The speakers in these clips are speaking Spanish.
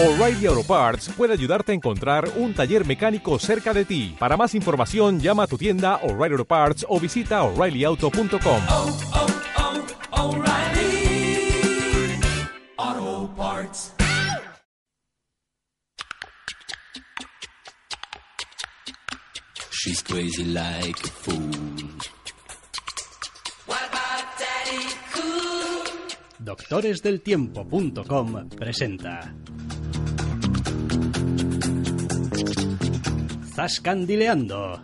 O'Reilly Auto Parts puede ayudarte a encontrar un taller mecánico cerca de ti. Para más información, llama a tu tienda O'Reilly Auto Parts o visita oreillyauto.com. oh, oh, Parts. She's crazy like a fool. Doctoresdeltiempo.com presenta Zascandileando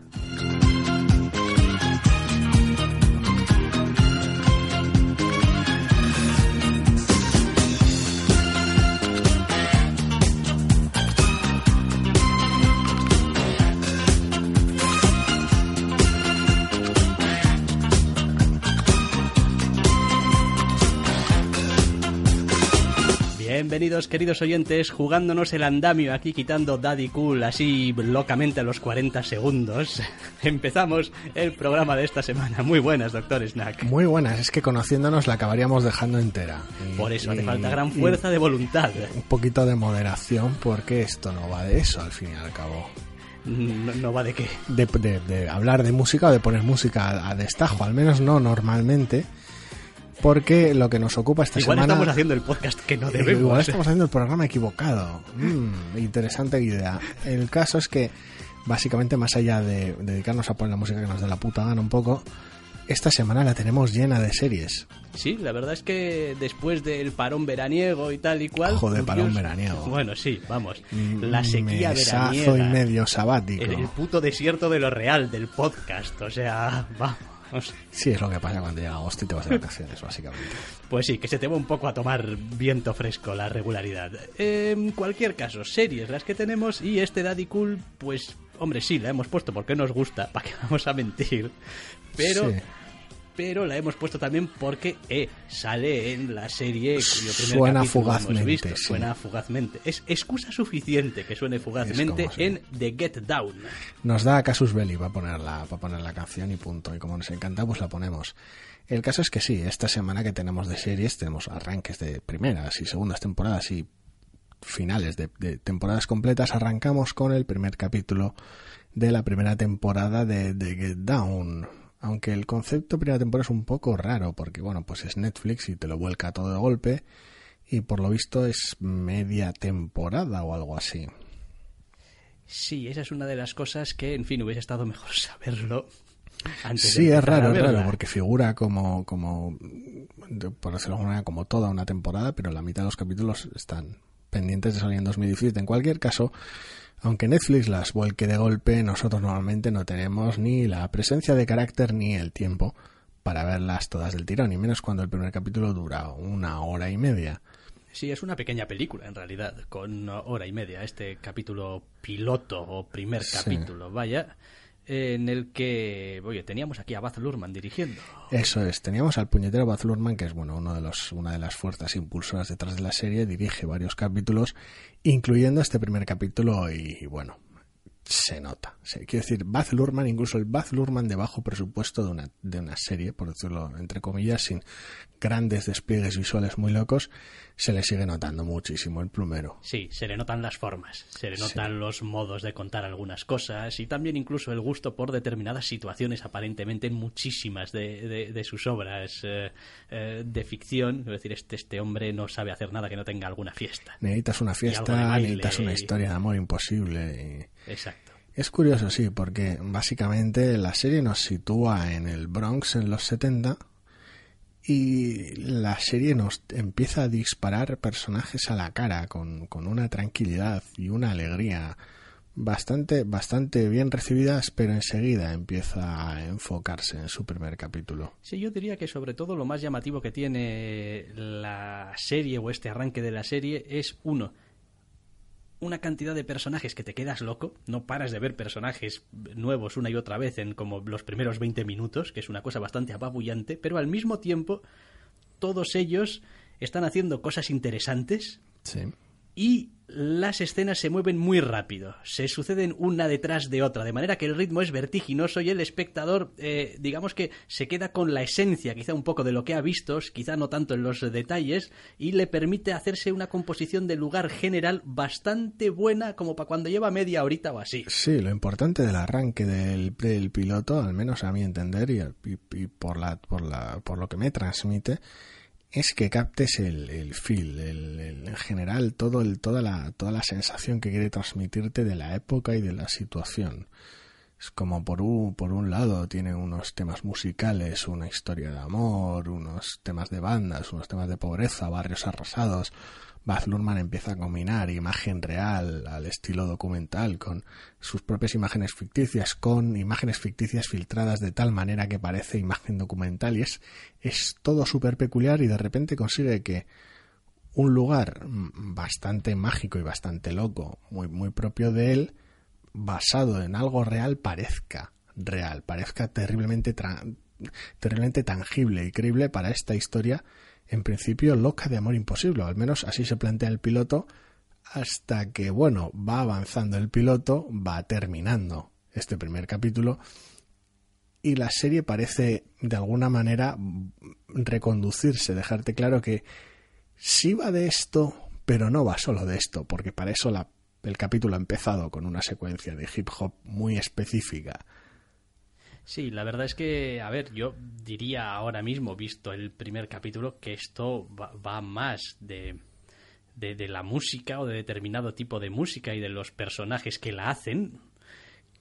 Bienvenidos queridos oyentes, jugándonos el andamio aquí quitando Daddy Cool así locamente a los 40 segundos. Empezamos el programa de esta semana. Muy buenas, doctor Snack. Muy buenas, es que conociéndonos la acabaríamos dejando entera. Por eso hace falta gran fuerza de voluntad. Un poquito de moderación, porque esto no va de eso al fin y al cabo. No, no va de qué. De, de- de hablar de música o de poner música a, a destajo, al menos no normalmente, porque lo que nos ocupa esta Igual semana. estamos haciendo el podcast que no Eh, debemos. Igual estamos haciendo el programa equivocado. Mm, interesante idea. El caso es que, básicamente, más allá de dedicarnos a poner la música que nos dé la puta gana un poco, esta semana la tenemos llena de series. Sí, la verdad es que después del parón veraniego y tal y cual. Joder, parón Dios- veraniego. Bueno, sí, vamos. La sequía Mesazo veraniega. y medio sabático. El, el puto desierto de lo real del podcast. O sea, vamos. Sí, es lo que pasa cuando llega agosto y te vas de vacaciones, básicamente. Pues sí, que se te va un poco a tomar viento fresco la regularidad. En cualquier caso, series las que tenemos y este Daddy Cool, pues, hombre, sí, la hemos puesto porque nos gusta, para que vamos a mentir. Pero, Sí. Pero la hemos puesto también porque eh, sale en la serie cuyo primer Suena hemos fugazmente, visto. sí. Suena fugazmente. Es excusa suficiente que suene fugazmente en The Get Down. Nos da Casus Belli para poner, la, para poner la canción y punto. Y como nos encanta, pues la ponemos. El caso es que sí, esta semana que tenemos de series, tenemos arranques de primeras y segundas temporadas y finales de, de temporadas completas. Arrancamos con el primer capítulo de la primera temporada de, de Get Down. Aunque el concepto primera temporada es un poco raro, porque bueno, pues es Netflix y te lo vuelca todo de golpe. Y por lo visto es media temporada o algo así. Sí, esa es una de las cosas que, en fin, hubiese estado mejor saberlo. Antes Sí, es raro, es raro, porque figura como, como, por decirlo de alguna manera, como toda una temporada, pero la mitad de los capítulos están pendientes de salir en 2017. En cualquier caso, aunque Netflix las vuelque de golpe, nosotros normalmente no tenemos ni la presencia de carácter ni el tiempo para verlas todas del tirón, y menos cuando el primer capítulo dura una hora y media. Sí, es una pequeña película en realidad, con hora y media, este capítulo piloto o primer Sí. capítulo, vaya, en el que, teníamos aquí a Baz Luhrmann dirigiendo. Eso es, teníamos al puñetero Baz Luhrmann, que es bueno, uno de los, una de las fuerzas impulsoras detrás de la serie, dirige varios capítulos, incluyendo este primer capítulo, y, bueno, se nota. Se- quiero decir, Baz Luhrmann, incluso el Baz Luhrmann de bajo presupuesto de una, de una serie, por decirlo entre comillas, sin grandes despliegues visuales muy locos, se le sigue notando muchísimo el plumero. Sí, se le notan las formas, se le notan los modos de contar algunas cosas y también incluso el gusto por determinadas situaciones aparentemente en muchísimas de, de- de sus obras eh, eh, de ficción. Es decir, este, este hombre no sabe hacer nada que no tenga alguna fiesta. Necesitas una fiesta, necesitas una historia de amor imposible. y- Exacto. Es curioso, sí, porque básicamente la serie nos sitúa en el Bronx en los 70 y la serie nos empieza a disparar personajes a la cara con, con una tranquilidad y una alegría bastante, bastante bien recibidas, pero enseguida empieza a enfocarse en su primer capítulo. Sí, yo diría que sobre todo lo más llamativo que tiene la serie o este arranque de la serie es uno, una cantidad de personajes que te quedas loco, no paras de ver personajes nuevos una y otra vez en como los primeros 20 minutos, que es una cosa bastante apabullante, pero al mismo tiempo todos ellos están haciendo cosas interesantes Sí. y las escenas se mueven muy rápido, se suceden una detrás de otra, de manera que el ritmo es vertiginoso y el espectador, eh, digamos que se queda con la esencia, quizá un poco de lo que ha visto, quizá no tanto en los detalles, y le permite hacerse una composición de lugar general bastante buena como para cuando lleva media horita o así. Sí, lo importante del arranque del, piloto, al menos a mi entender y, y- y por, la, por, la, por lo que me transmite, es que captes el, el feel, el, el- en general todo el, toda, la, toda la sensación que quiere transmitirte de la época y de la situación. Es como por un, por un lado tiene unos temas musicales, una historia de amor, unos temas de bandas, unos temas de pobreza, barrios arrasados. Baz Luhrmann empieza a combinar imagen real al estilo documental con sus propias imágenes ficticias, con imágenes ficticias filtradas de tal manera que parece imagen documental y es, es todo súper peculiar y de repente consigue que un lugar bastante mágico y bastante loco, muy, muy propio de él, basado en algo real, parezca real, parezca terriblemente, terriblemente tangible y creíble para esta historia, en principio loca de amor imposible, o al menos así se plantea el piloto, hasta que, bueno, va avanzando el piloto, va terminando este primer capítulo, y la serie parece de alguna manera reconducirse, dejarte claro que sí va de esto, pero no va solo de esto, porque para eso la- el capítulo ha empezado con una secuencia de hip hop muy específica. Sí, la verdad es que, a ver, yo diría ahora mismo, visto el primer capítulo, que esto va, más de, de, de la música o de determinado tipo de música y de los personajes que la hacen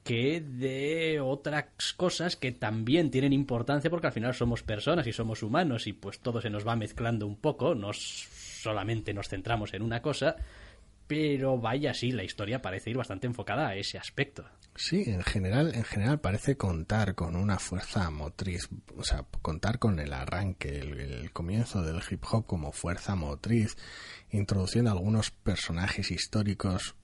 que de otras cosas que también tienen importancia porque al final somos personas y somos humanos y pues todo se nos va mezclando un poco, no solamente nos centramos en una cosa, pero vaya, sí, la historia parece ir bastante enfocada a ese aspecto. Sí, en general, en general parece contar con una fuerza motriz, o sea, contar con el arranque, el, comienzo del hip hop como fuerza motriz, introduciendo algunos personajes históricos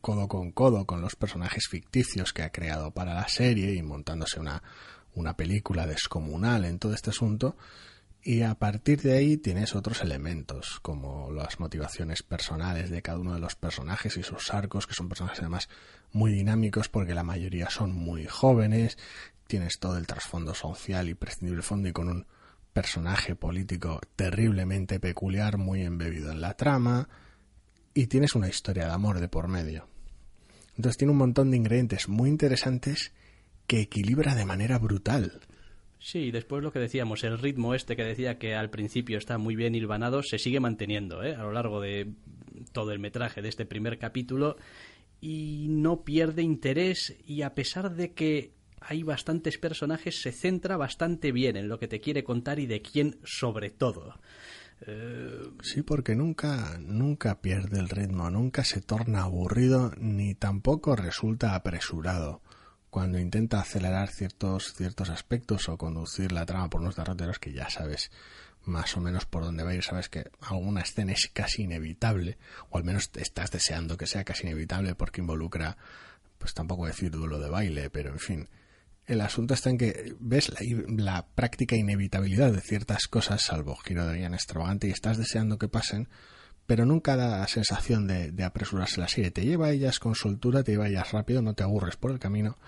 codo con codo con los personajes ficticios que ha creado para la serie y montándose una, una película descomunal en todo este asunto. Y a partir de ahí tienes otros elementos, como las motivaciones personales de cada uno de los personajes y sus arcos, que son personajes además muy dinámicos porque la mayoría son muy jóvenes. Tienes todo el trasfondo social y prescindible fondo y con un personaje político terriblemente peculiar, muy embebido en la trama. Y tienes una historia de amor de por medio. Entonces tiene un montón de ingredientes muy interesantes que equilibra de manera brutal. Sí, después lo que decíamos, el ritmo este que decía que al principio está muy bien hilvanado, se sigue manteniendo ¿eh? a lo largo de todo el metraje de este primer capítulo y no pierde interés y a pesar de que hay bastantes personajes, se centra bastante bien en lo que te quiere contar y de quién sobre todo. Sí, porque nunca, nunca pierde el ritmo, nunca se torna aburrido ni tampoco resulta apresurado cuando intenta acelerar ciertos, ciertos aspectos o conducir la trama por unos derroteros que ya sabes más o menos por dónde va a ir, sabes que alguna escena es casi inevitable, o al menos estás deseando que sea casi inevitable porque involucra, pues tampoco decir duelo de baile, pero en fin, el asunto está en que ves la, la, práctica inevitabilidad de ciertas cosas, salvo giro de guion extravagante, y estás deseando que pasen, pero nunca da la sensación de, de apresurarse la serie. Te lleva a ellas con soltura, te lleva ellas rápido, no te aburres por el camino,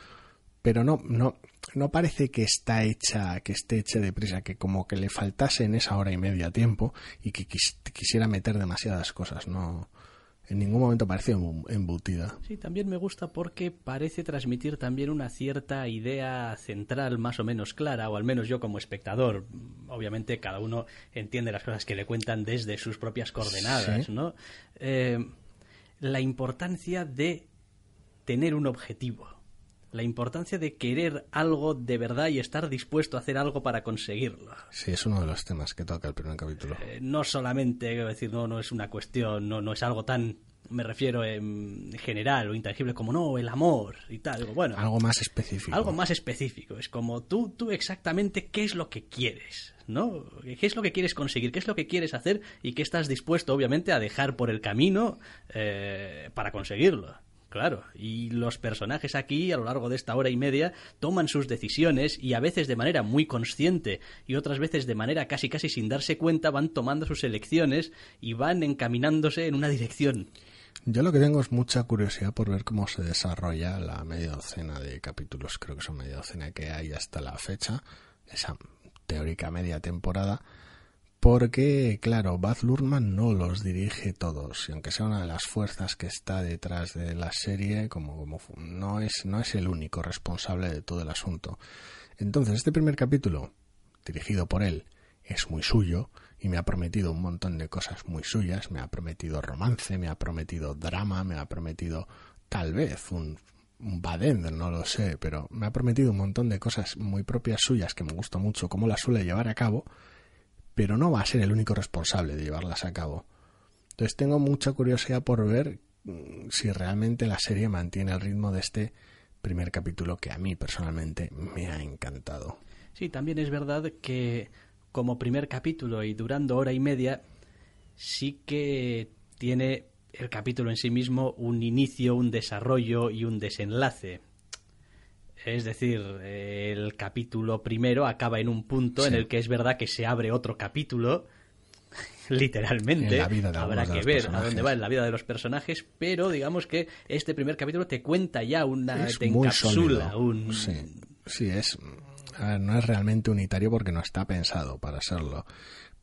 pero no, no, no parece que está hecha, que esté hecha deprisa, que como que le faltase en esa hora y media tiempo y que quis, quisiera meter demasiadas cosas, no en ningún momento parece embutida. Sí, también me gusta porque parece transmitir también una cierta idea central más o menos clara, o al menos yo como espectador. Obviamente cada uno entiende las cosas que le cuentan desde sus propias coordenadas, ¿Sí? ¿no? Eh, la importancia de tener un objetivo. La importancia de querer algo de verdad y estar dispuesto a hacer algo para conseguirlo. Sí, es uno de los temas que toca el primer capítulo. Eh, no solamente, quiero decir, no, no es una cuestión, no, no es algo tan, me refiero en general o intangible como no, el amor y tal. Bueno, algo más específico. Algo más específico. Es como tú, tú exactamente qué es lo que quieres, ¿no? ¿Qué es lo que quieres conseguir? ¿Qué es lo que quieres hacer? Y qué estás dispuesto, obviamente, a dejar por el camino eh, para conseguirlo Claro, y los personajes aquí, a lo largo de esta hora y media, toman sus decisiones y a veces de manera muy consciente y otras veces de manera casi casi sin darse cuenta van tomando sus elecciones y van encaminándose en una dirección. Yo lo que tengo es mucha curiosidad por ver cómo se desarrolla la media docena de capítulos, creo que son media docena que hay hasta la fecha, esa teórica media temporada, porque, claro, Baz Luhrmann no los dirige todos, y aunque sea una de las fuerzas que está detrás de la serie, como, como no, es, no es el único responsable de todo el asunto. Entonces, este primer capítulo, dirigido por él, es muy suyo, y me ha prometido un montón de cosas muy suyas, me ha prometido romance, me ha prometido drama, me ha prometido tal vez un, un Baden, no lo sé, pero me ha prometido un montón de cosas muy propias suyas que me gusta mucho cómo las suele llevar a cabo, pero no va a ser el único responsable de llevarlas a cabo. Entonces tengo mucha curiosidad por ver mm, si realmente la serie mantiene el ritmo de este primer capítulo que a mí personalmente me ha encantado. Sí, también es verdad que como primer capítulo y durando hora y media, sí que tiene el capítulo en sí mismo un inicio, un desarrollo y un desenlace. Es decir, el capítulo primero acaba en un punto Sí. en el que es verdad que se abre otro capítulo, literalmente. En la vida de Habrá que ver a dónde va en la vida de los personajes, pero digamos que este primer capítulo te cuenta ya una, es te encapsula un, Sí, sí, es. a ver, no es realmente unitario porque no está pensado para serlo.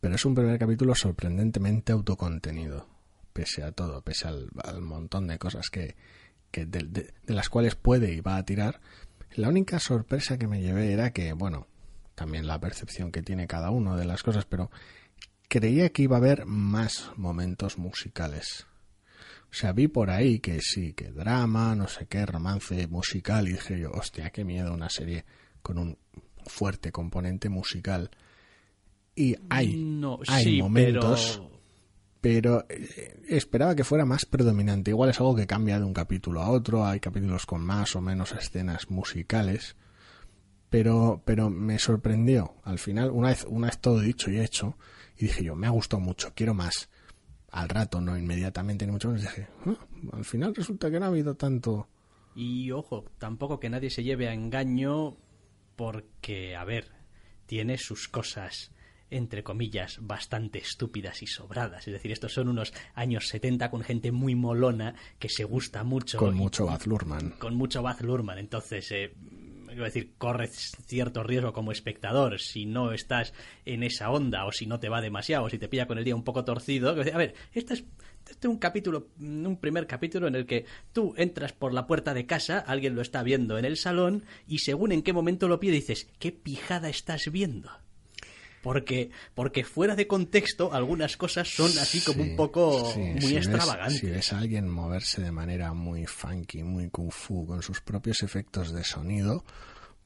Pero es un primer capítulo sorprendentemente autocontenido. Pese a todo, pese al, al montón de cosas que, que de, de- de las cuales puede y va a tirar. La única sorpresa que me llevé era que, bueno, también la percepción que tiene cada uno de las cosas, pero creía que iba a haber más momentos musicales. O sea, vi por ahí que sí, que drama, no sé qué, romance musical, y dije yo, hostia, qué miedo una serie con un fuerte componente musical. Y hay, No, hay sí, momentos, pero pero eh, esperaba que fuera más predominante. Igual es algo que cambia de un capítulo a otro, hay capítulos con más o menos escenas musicales, pero, pero me sorprendió. Al final, una vez, una vez todo dicho y hecho, y dije yo, me ha gustado mucho, quiero más. Al rato, no inmediatamente, ni mucho menos, dije, "Ah, al final resulta que no ha habido tanto. Y ojo, tampoco que nadie se lleve a engaño porque, a ver, tiene sus cosas entre comillas, bastante estúpidas y sobradas. Es decir, estos son unos años 70 con gente muy molona que se gusta mucho. Con y- mucho Baz Luhrmann. con mucho Baz Luhrmann. Entonces, eh, quiero decir, corres cierto riesgo como espectador si no estás en esa onda o si no te va demasiado o si te pilla con el día un poco torcido. A ver, este es, este es un capítulo, un primer capítulo en el que tú entras por la puerta de casa, alguien lo está viendo en el salón y según en qué momento lo pide dices, ¿qué pijada estás viendo? Porque, porque fuera de contexto algunas cosas son así como Sí, un poco sí, muy si ves- extravagantes. si ves a alguien moverse de manera muy funky, muy kung fu, con sus propios efectos de sonido,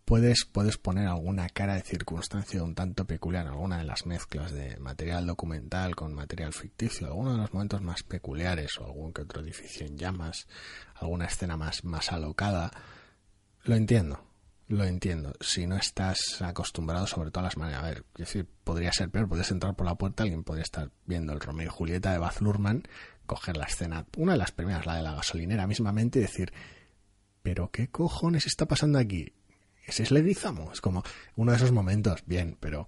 puedes, puedes poner alguna cara de circunstancia un tanto peculiar, alguna de las mezclas de material documental con material ficticio, alguno de los momentos más peculiares, o algún que otro edificio en llamas, alguna escena más, más alocada. Lo entiendo, lo entiendo. Si no estás acostumbrado, sobre todo a las maneras. A ver, es decir, podría ser peor. Podrías entrar por la puerta, alguien podría estar viendo el Romeo y Julieta de Baz Luhrmann, coger la escena, una de las primeras, la de la gasolinera mismamente, y decir, ¿pero qué cojones está pasando aquí? ¿Ese es Leguizamo? Es como uno de esos momentos, bien, pero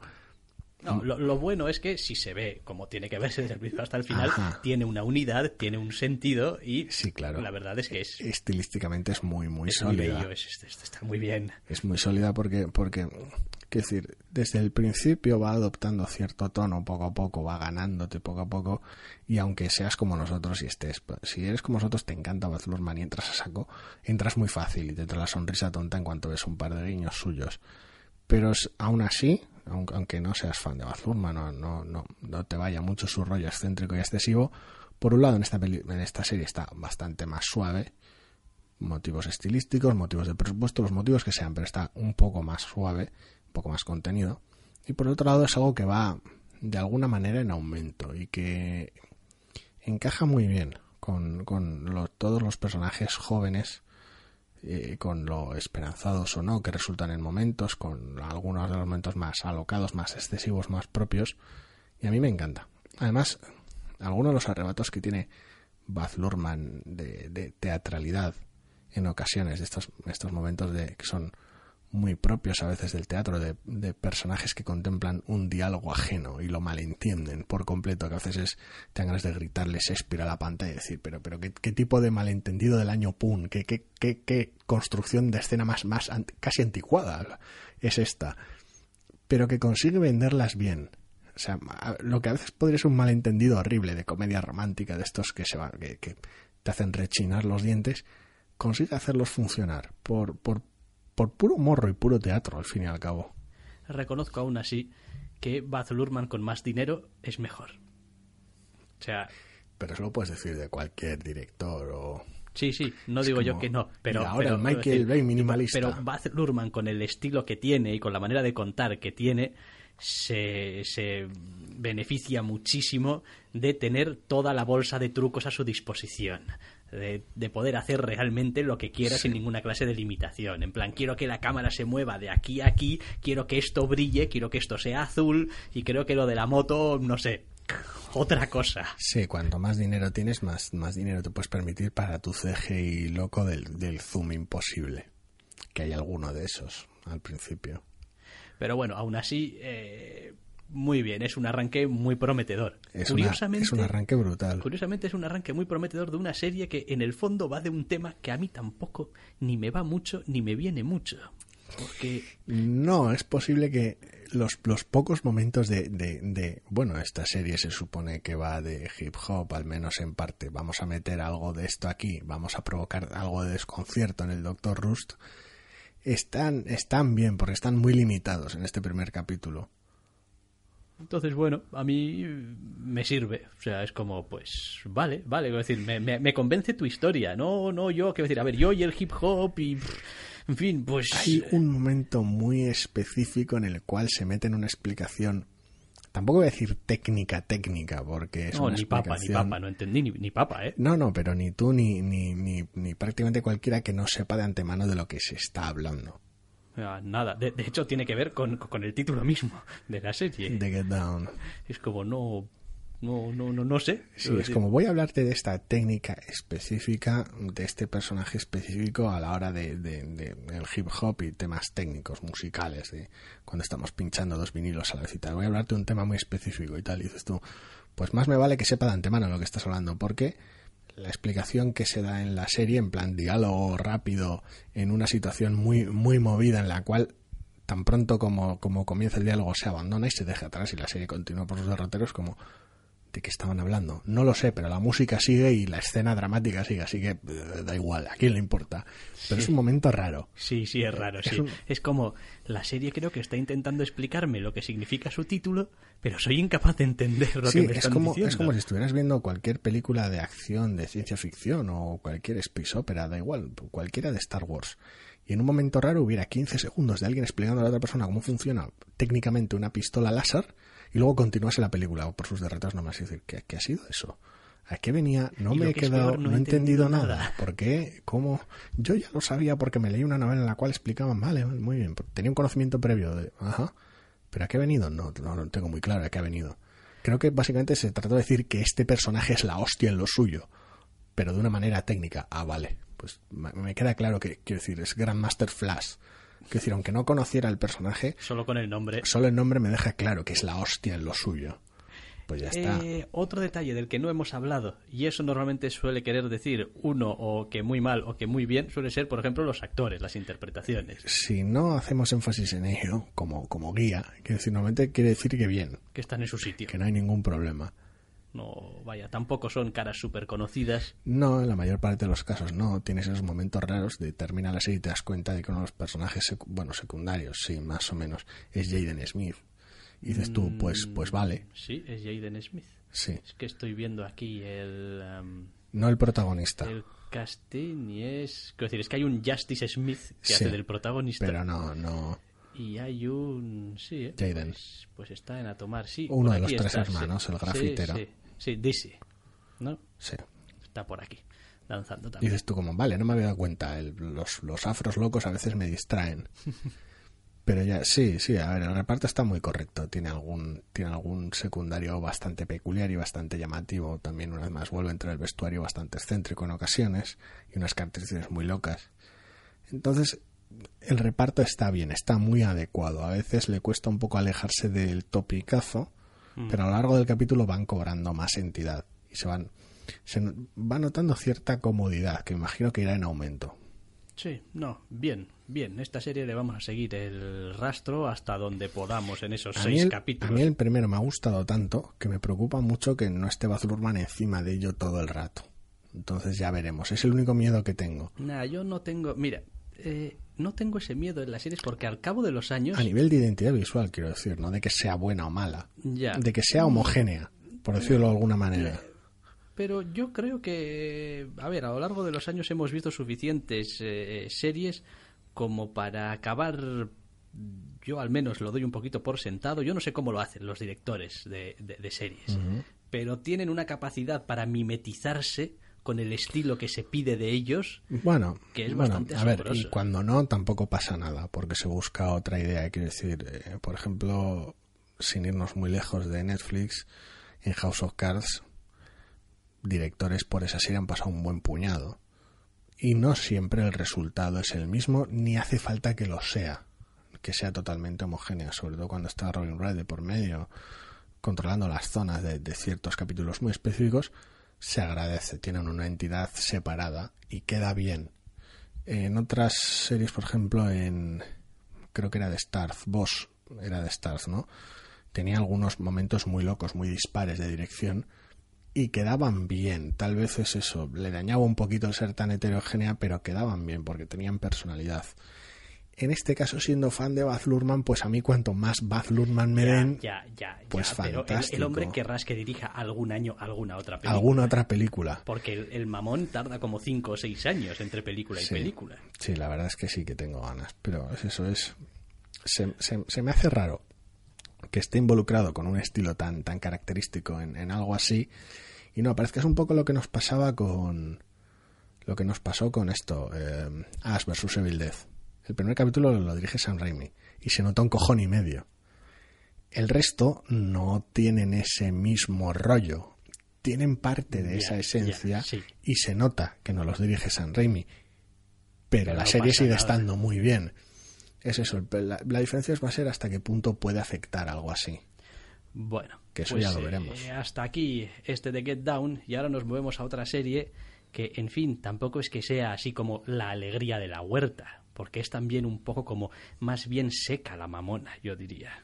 No, lo, lo bueno es que si se ve como tiene que verse desde el principio hasta el final, Ajá. tiene una unidad, tiene un sentido y Sí, claro. la verdad es que es, estilísticamente es muy, muy es muy sólida. bello, es- está muy bien. es muy sólida porque, porque quiero decir, desde el principio va adoptando cierto tono poco a poco, va ganándote poco a poco, y aunque seas como nosotros y estés, si eres como nosotros, te encanta Baz Luhrmann y entras a saco, entras muy fácil y te trae la sonrisa tonta en cuanto ves un par de guiños suyos. Pero es- aún así, aunque no seas fan de Baz Luhrmann, no, no, no, no te vaya mucho su rollo excéntrico y excesivo, por un lado en esta, en esta serie está bastante más suave, motivos estilísticos, motivos de presupuesto, los motivos que sean, pero está un poco más suave, un poco más contenido. Y por otro lado es algo que va de alguna manera en aumento y que encaja muy bien con, con todos los personajes jóvenes, eh, con lo esperanzados o no que resultan en momentos, con algunos de los momentos más alocados, más excesivos, más propios. Y a mí me encanta. Además, algunos de los arrebatos que tiene Baz Luhrmann de, de teatralidad en ocasiones, de estos, estos momentos de que son muy propios a veces del teatro, de, de personajes que contemplan un diálogo ajeno y lo malentienden por completo, que a veces es, te ganas de gritarle Shakespeare a la pantalla y decir, pero, pero ¿qué, qué tipo de malentendido del año Pun? ¿Qué, qué, qué, qué construcción de escena más, más casi anticuada es esta? Pero que consigue venderlas bien. O sea, lo que a veces podría ser un malentendido horrible de comedia romántica, de estos que se van, que, que te hacen rechinar los dientes, consigue hacerlos funcionar por, por, por puro morro y puro teatro, al fin y al cabo. Reconozco aún así que Baz Luhrmann con más dinero es mejor. O sea, Pero eso lo puedes decir de cualquier director o... sí, sí, no Es digo yo que no, pero... ahora pero, Michael Bay minimalista. Pero Baz Luhrmann con el estilo que tiene y con la manera de contar que tiene, se, se beneficia muchísimo de tener toda la bolsa de trucos a su disposición. De, de poder hacer realmente lo que quiera sin ninguna clase de limitación. En plan, quiero que la cámara se mueva de aquí a aquí, quiero que esto brille, quiero que esto sea azul, y creo que lo de la moto, no sé, otra cosa. Sí, cuanto más dinero tienes, más, más dinero te puedes permitir para tu CGI loco del, del zoom imposible. Que hay alguno de esos al principio. Pero bueno, aún así, eh, muy bien, es un arranque muy prometedor. Es, una- curiosamente, es un arranque brutal. curiosamente es un arranque muy prometedor de una serie que en el fondo va de un tema que a mí tampoco ni me va mucho ni me viene mucho. Porque No, es posible que los, los pocos momentos de, de, de- Bueno, esta serie se supone que va de hip hop, al menos en parte. Vamos a meter algo de esto aquí, vamos a provocar algo de desconcierto en el Doctor Rust. Están, están bien, porque están muy limitados en este primer capítulo. Entonces, bueno, a mí me sirve. O sea, es como, pues, vale, vale. Quiero decir, me, me- me convence tu historia. No, no, yo, quiero decir, a ver, yo y el hip hop y. En fin, pues. Hay un momento muy específico en el cual se mete en una explicación. Tampoco voy a decir técnica, técnica, porque es No, una ni papa, ni papa, no entendí ni, ni papa, ¿eh? No, no, pero ni tú ni, ni, ni, ni prácticamente cualquiera que no sepa de antemano de lo que se está hablando. Ah, Nada, de, de hecho tiene que ver con, con el título mismo de la serie. De Get Down. Es como, no, no, no, no, no sé. Sí, es como voy a hablarte de esta técnica específica, de este personaje específico a la hora de, de- de- hip hop y temas técnicos, musicales, de cuando estamos pinchando dos vinilos a la vez y tal. Voy a hablarte de un tema muy específico y tal. Y dices tú, pues más me vale que sepa de antemano lo que estás hablando, porque la explicación que se da en la serie, en plan diálogo rápido, en una situación muy, muy movida en la cual tan pronto como, como comienza el diálogo se abandona y se deja atrás y la serie continúa por sus derroteros como de qué estaban hablando. No lo sé, pero la música sigue y la escena dramática sigue, así que eh, da igual, a quién le importa. Pero es un momento raro. Sí, sí, es raro, Es sí. un- Es como, la serie creo que está intentando explicarme lo que significa su título, pero soy incapaz de entender lo Sí, que me es están como, diciendo. es como si estuvieras viendo cualquier película de acción, de ciencia ficción o cualquier space opera, da igual, cualquiera de Star Wars. Y en un momento raro hubiera 15 segundos de alguien explicando a la otra persona cómo funciona técnicamente una pistola láser y luego continuase la película por sus derrotas nomás y decir, ¿qué, qué ha sido eso? ¿A qué venía? No Y me he quedado, peor, no, he entendido nada. ¿Por qué? ¿Cómo? Yo ya lo sabía porque me leí una novela en la cual explicaban, vale, muy bien, tenía un conocimiento previo de, ajá, ¿pero a qué ha venido? No, no, no tengo muy claro a qué ha venido. Creo que básicamente se trató de decir que este personaje es la hostia en lo suyo, pero de una manera técnica. Ah, vale, pues me me queda claro que, quiero decir, es Grandmaster Flash. Quiero decir, aunque no conociera el personaje, Solo con el nombre. solo el nombre me deja claro que es la hostia en lo suyo. Pues ya está. Eh, otro detalle del que no hemos hablado, y eso normalmente suele querer decir uno o que muy mal o que muy bien, suele ser, por ejemplo, los actores, las interpretaciones, Si no hacemos énfasis en ello como, como guía, quiero decir, normalmente quiere decir que bien, que están en su sitio. que no hay ningún problema. No, vaya, tampoco son caras súper conocidas. No, en la mayor parte de los casos no. Tienes esos momentos raros de termina la serie y te das cuenta de que uno de los personajes, secu- bueno, secundarios, sí, más o menos, es Jaden Smith. Y dices tú, pues, pues vale, Sí, es Jaden Smith. sí. Es que estoy viendo aquí el, No el protagonista, el casting y es... Quiero decir, es que hay un Justice Smith que Sí, hace del protagonista. pero no, no. Y hay un... Sí, ¿eh? Jaden. Pues, pues está en a tomar, sí. Uno de los tres está, hermanos, sí. el Sí, grafitero. Sí, sí, DC. ¿No? Sí. Está por aquí, danzando Y también. dices tú como, vale, no me había dado cuenta, el- los, los afros locos a veces me distraen. Pero ya, sí, sí, a ver, el reparto está muy correcto. Tiene algún, tiene algún secundario bastante peculiar y bastante llamativo. También, una vez más, vuelve entre el vestuario bastante excéntrico en ocasiones y unas características muy locas. Entonces, el reparto está bien, está muy adecuado. A veces le cuesta un poco alejarse del topicazo, pero a lo largo del capítulo van cobrando más entidad y se van se va notando cierta comodidad que imagino que irá en aumento. Sí, no, bien, bien. Esta serie le vamos a seguir el rastro hasta donde podamos en esos A seis el, capítulos. a mí el primero me ha gustado tanto que me preocupa mucho que no esté Baz Luhrmann encima de ello todo el rato. Entonces ya veremos. Es el único miedo que tengo. Nah, yo no tengo. Mira, eh, no tengo ese miedo en las series porque al cabo de los años. A nivel de identidad visual, quiero decir, no de que sea buena o mala. Ya. De que sea homogénea, por decirlo de alguna manera. Pero yo creo que, a ver, a lo largo de los años hemos visto suficientes eh, series como para acabar, yo al menos lo doy un poquito por sentado, yo no sé cómo lo hacen los directores de, de- de series, pero tienen una capacidad para mimetizarse con el estilo que se pide de ellos. Bueno, Que es bueno, bastante a ver, y cuando no, tampoco pasa nada, porque se busca otra idea. Quiero decir, eh, por ejemplo, sin irnos muy lejos de Netflix, en House of Cards, directores por esa serie han pasado un buen puñado. Y no siempre el resultado es el mismo, ni hace falta que lo sea, que sea totalmente homogénea, sobre todo cuando está Robin Wright de por medio, controlando las zonas de, de ciertos capítulos muy específicos, se agradece, tienen una entidad separada y queda bien. En otras series, por ejemplo, en creo que era de Starz, Boss era de Starz, ¿no? Tenía algunos momentos muy locos, muy dispares de dirección y quedaban bien. Tal vez es eso, le dañaba un poquito el ser tan heterogénea, pero quedaban bien porque tenían personalidad. En este caso, siendo fan de Baz Luhrmann, pues a mí cuanto más Baz Luhrmann me den, ya, ya, ya, pues pero el- el, fantástico. hombre querrás que dirija algún año alguna otra película. alguna otra película. Porque el, el mamón tarda como 5 o 6 años entre película y película. Sí, la verdad es que sí que tengo ganas, pero es eso es se, se- se me hace raro que esté involucrado con un estilo tan tan característico en, en algo así y no parece que es un poco lo que nos pasaba con lo que nos pasó con esto eh, Ash vs Evil Death. El primer capítulo lo dirige Sam Raimi y se nota un cojón y medio. El resto no tienen ese mismo rollo. Tienen parte de esa esencia sí. y se nota que no los dirige Sam Raimi. Pero, Pero la no serie sigue nada. estando muy bien. Es eso, la, la diferencia va a ser hasta qué punto puede afectar algo así. Bueno, Que eso pues, ya lo eh, veremos. hasta aquí este de Get Down y ahora nos movemos a otra serie que, en fin, tampoco es que sea así como la alegría de la huerta, porque es también un poco como más bien seca la mamona, yo diría.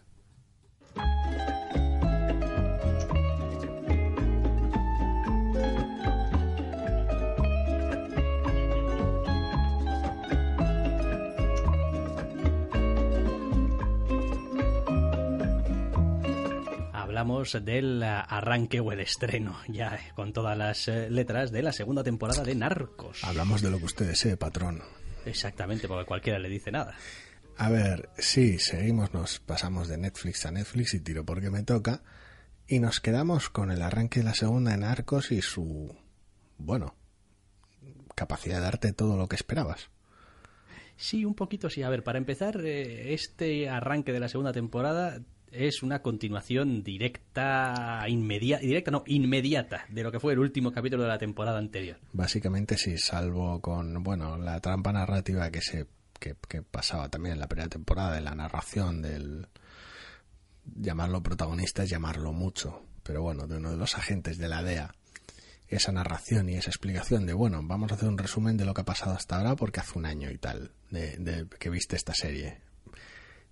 Hablamos del eh, arranque o el estreno, ya eh, con todas las eh, letras, de la segunda temporada de Narcos. Hablamos de lo que usted desee, patrón. Exactamente, porque cualquiera le dice nada. A ver, sí, seguimos, nos pasamos de Netflix a Netflix y tiro porque me toca. Y nos quedamos con el arranque de la segunda en Arcos y su, bueno, capacidad de darte todo lo que esperabas. Sí, un poquito sí. A ver, para empezar, eh, este arranque de la segunda temporada es una continuación directa, inmediata, directa no, inmediata de lo que fue el último capítulo de la temporada anterior. Básicamente sí, salvo con, bueno, la trampa narrativa que se que, que pasaba también en la primera temporada de la narración del llamarlo protagonista es llamarlo mucho, pero bueno, de uno de los agentes de la DEA esa narración y esa explicación de, bueno, vamos a hacer un resumen de lo que ha pasado hasta ahora porque hace un año y tal de, de que viste esta serie.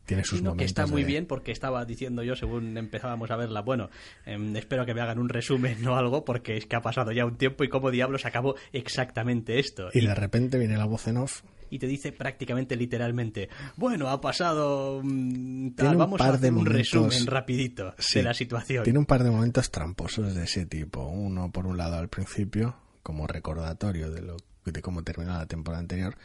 Tiene sus Sino que momentos está muy de- bien porque estaba diciendo yo según empezábamos a verla, bueno, em, espero que me hagan un resumen o algo porque es que ha pasado ya un tiempo y cómo diablos acabó exactamente esto. Y de repente viene la voz en off y te dice prácticamente literalmente, bueno, ha pasado, mm, tal, vamos a par de hacer un momentos- resumen rapidito Sí, de la situación. Tiene un par de momentos tramposos de ese tipo. Uno, por un lado, al principio, como recordatorio de lo de cómo terminó la temporada anterior,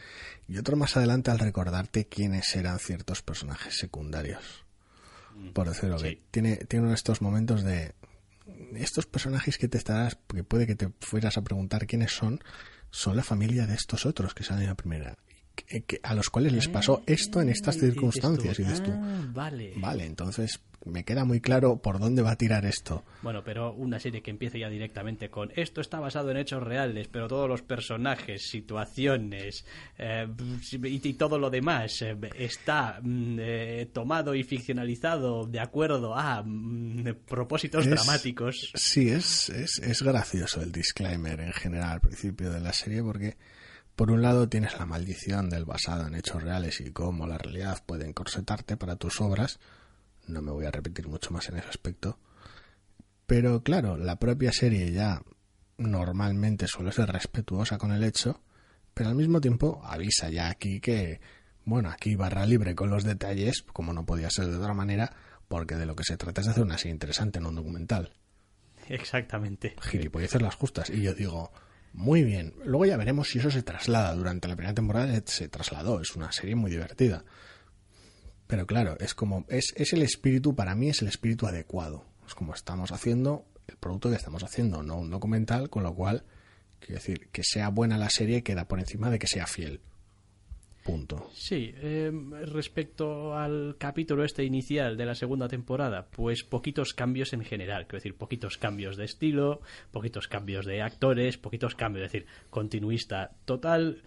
y otro más adelante al recordarte quiénes eran ciertos personajes secundarios. Por decirlo Mm, sí. que tiene, tiene uno de estos momentos de estos personajes que te estarás, que puede que te fueras a preguntar quiénes son, son la familia de estos otros que salen en la primera. que- que- a los cuales les pasó esto en estas tú, circunstancias. Y dices tú, "Ah, vale. vale, entonces me queda muy claro por dónde va a tirar esto. Bueno, pero una serie que empiece ya directamente con esto está basado en hechos reales, pero todos los personajes, situaciones eh, y, y todo lo demás eh, está mm, eh, tomado y ficcionalizado de acuerdo a mm, propósitos Es- dramáticos. Sí, es, es, es gracioso el disclaimer en general al principio de la serie porque por un lado tienes la maldición del basado en hechos reales y cómo la realidad puede encorsetarte para tus obras. No me voy a repetir mucho más en ese aspecto. Pero claro, la propia serie ya normalmente suele ser respetuosa con el hecho, pero al mismo tiempo avisa ya aquí que, bueno, aquí barra libre con los detalles, como no podía ser de otra manera, porque de lo que se trata es de hacer una serie interesante, no un documental Exactamente. gilipolleces las justas. Y yo digo, muy bien. Luego ya veremos si eso se traslada. Durante la primera temporada se trasladó. Es una serie muy divertida. Pero claro, es como, es, es el espíritu, para mí es el espíritu adecuado. Es como estamos haciendo el producto que estamos haciendo, no un documental, con lo cual, quiero decir, que sea buena la serie queda por encima de que sea fiel. Punto. Sí, eh, respecto al capítulo este inicial de la segunda temporada, pues poquitos cambios en general, quiero decir, poquitos cambios de estilo, poquitos cambios de actores, poquitos cambios, es decir, continuista total.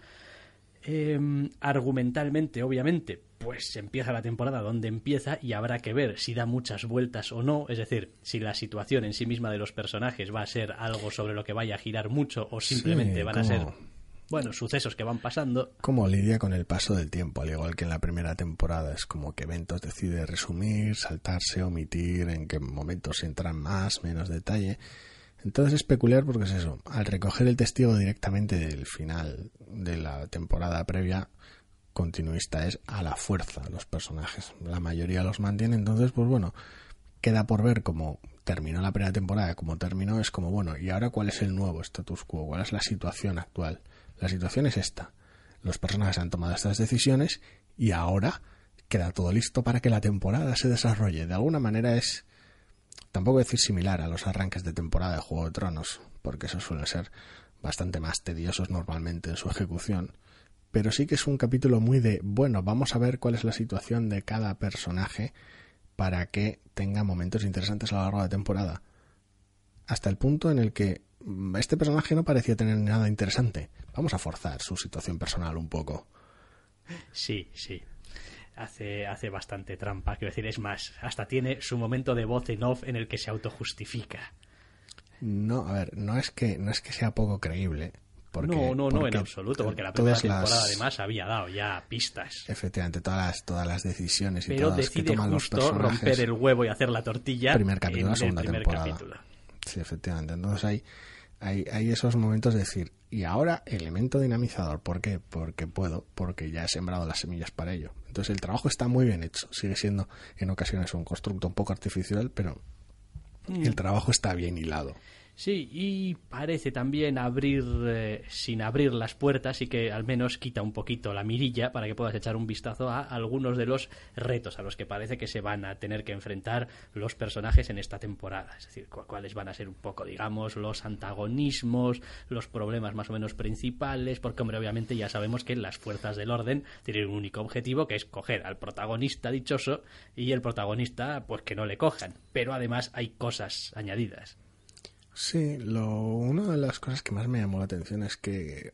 Eh, argumentalmente, obviamente, pues empieza la temporada donde empieza y habrá que ver si da muchas vueltas o no, es decir, si la situación en sí misma de los personajes va a ser algo sobre lo que vaya a girar mucho o simplemente Sí, van a como- ser, bueno, sucesos que van pasando. Cómo lidia con el paso del tiempo, al igual que en la primera temporada. Es como que Eventos decide resumir, saltarse, omitir, en qué momentos entran más, menos detalle. Entonces es peculiar porque es eso. Al recoger el testigo directamente del final de la temporada previa, continuista es a la fuerza los personajes. La mayoría los mantiene, entonces, pues bueno, queda por ver cómo terminó la primera temporada, cómo terminó, es como, bueno, ¿y ahora cuál es el nuevo status quo? ¿Cuál es la situación actual? La situación es esta. Los personajes han tomado estas decisiones y ahora queda todo listo para que la temporada se desarrolle. De alguna manera es, tampoco decir similar a los arranques de temporada de Juego de Tronos, porque esos suelen ser bastante más tediosos normalmente en su ejecución. Pero sí que es un capítulo muy de, bueno, vamos a ver cuál es la situación de cada personaje para que tenga momentos interesantes a lo largo de la temporada. Hasta el punto en el que mm, este personaje no parecía tener nada interesante. Vamos a forzar su situación personal un poco. Sí, sí. Hace, hace bastante trampa, quiero decir, es más, hasta tiene su momento de voz en off en el que se autojustifica. No, a ver, no es que no es que sea poco creíble. Porque, no, no, no, en absoluto, porque la primera las- temporada además había dado ya pistas. Efectivamente, todas las, todas las decisiones y Pero todas que toman los justo romper el huevo y hacer la tortilla primer capítulo, en la segunda el primer temporada. capítulo. Sí, efectivamente. Entonces hay, hay, hay esos momentos de decir, y ahora elemento dinamizador. ¿Por qué? Porque puedo, porque ya he sembrado las semillas para ello. Entonces el trabajo está muy bien hecho. Sigue siendo en ocasiones un constructo un poco artificial, pero Mm. el trabajo está bien hilado. Sí, y parece también abrir, eh, sin abrir las puertas y que al menos quita un poquito la mirilla para que puedas echar un vistazo a algunos de los retos a los que parece que se van a tener que enfrentar los personajes en esta temporada. Es decir, cu- cuáles van a ser un poco, digamos, los antagonismos, los problemas más o menos principales, porque, hombre, obviamente ya sabemos que las fuerzas del orden tienen un único objetivo, que es coger al protagonista dichoso y el protagonista, pues que no le cojan. Pero además hay cosas añadidas. Sí, lo, una de las cosas que más me llamó la atención es que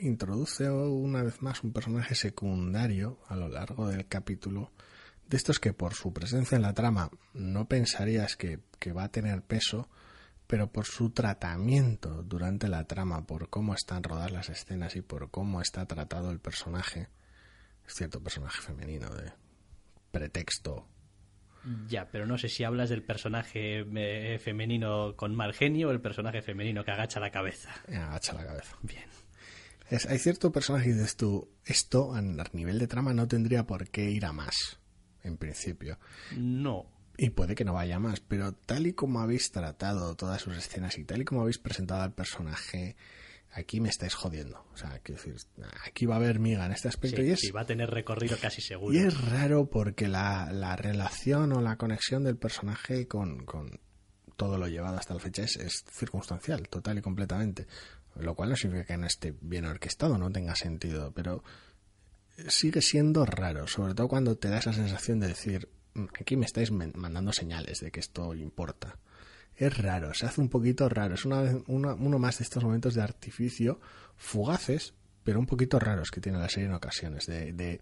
introduce una vez más un personaje secundario a lo largo del capítulo, de estos que por su presencia en la trama no pensarías que, que va a tener peso, pero por su tratamiento durante la trama, por cómo están rodadas las escenas y por cómo está tratado el personaje, es cierto personaje femenino de pretexto Ya, pero no sé si hablas del personaje eh, femenino con mal genio o el personaje femenino que agacha la cabeza. eh, agacha la cabeza. Bien. Es- hay cierto personaje que dices tú, esto a nivel de trama no tendría por qué ir a más, en principio. No. Y puede que no vaya a más, pero tal y como habéis tratado todas sus escenas y tal y como habéis presentado al personaje, aquí me estáis jodiendo. O sea, quiero decir, aquí va a haber miga en este aspecto Sí, y es... sí, va a tener recorrido casi seguro. Y es raro porque la, la relación o la conexión del personaje con, con todo lo llevado hasta la fecha es, es circunstancial, total y completamente. Lo cual no significa que no esté bien orquestado, no tenga sentido, pero sigue siendo raro, sobre todo cuando te da esa sensación de decir, "Mm, aquí me estáis mandando señales de que esto importa. Es raro, se hace un poquito raro, es una, una- uno más de estos momentos de artificio fugaces, pero un poquito raros que tiene la serie en ocasiones, de, de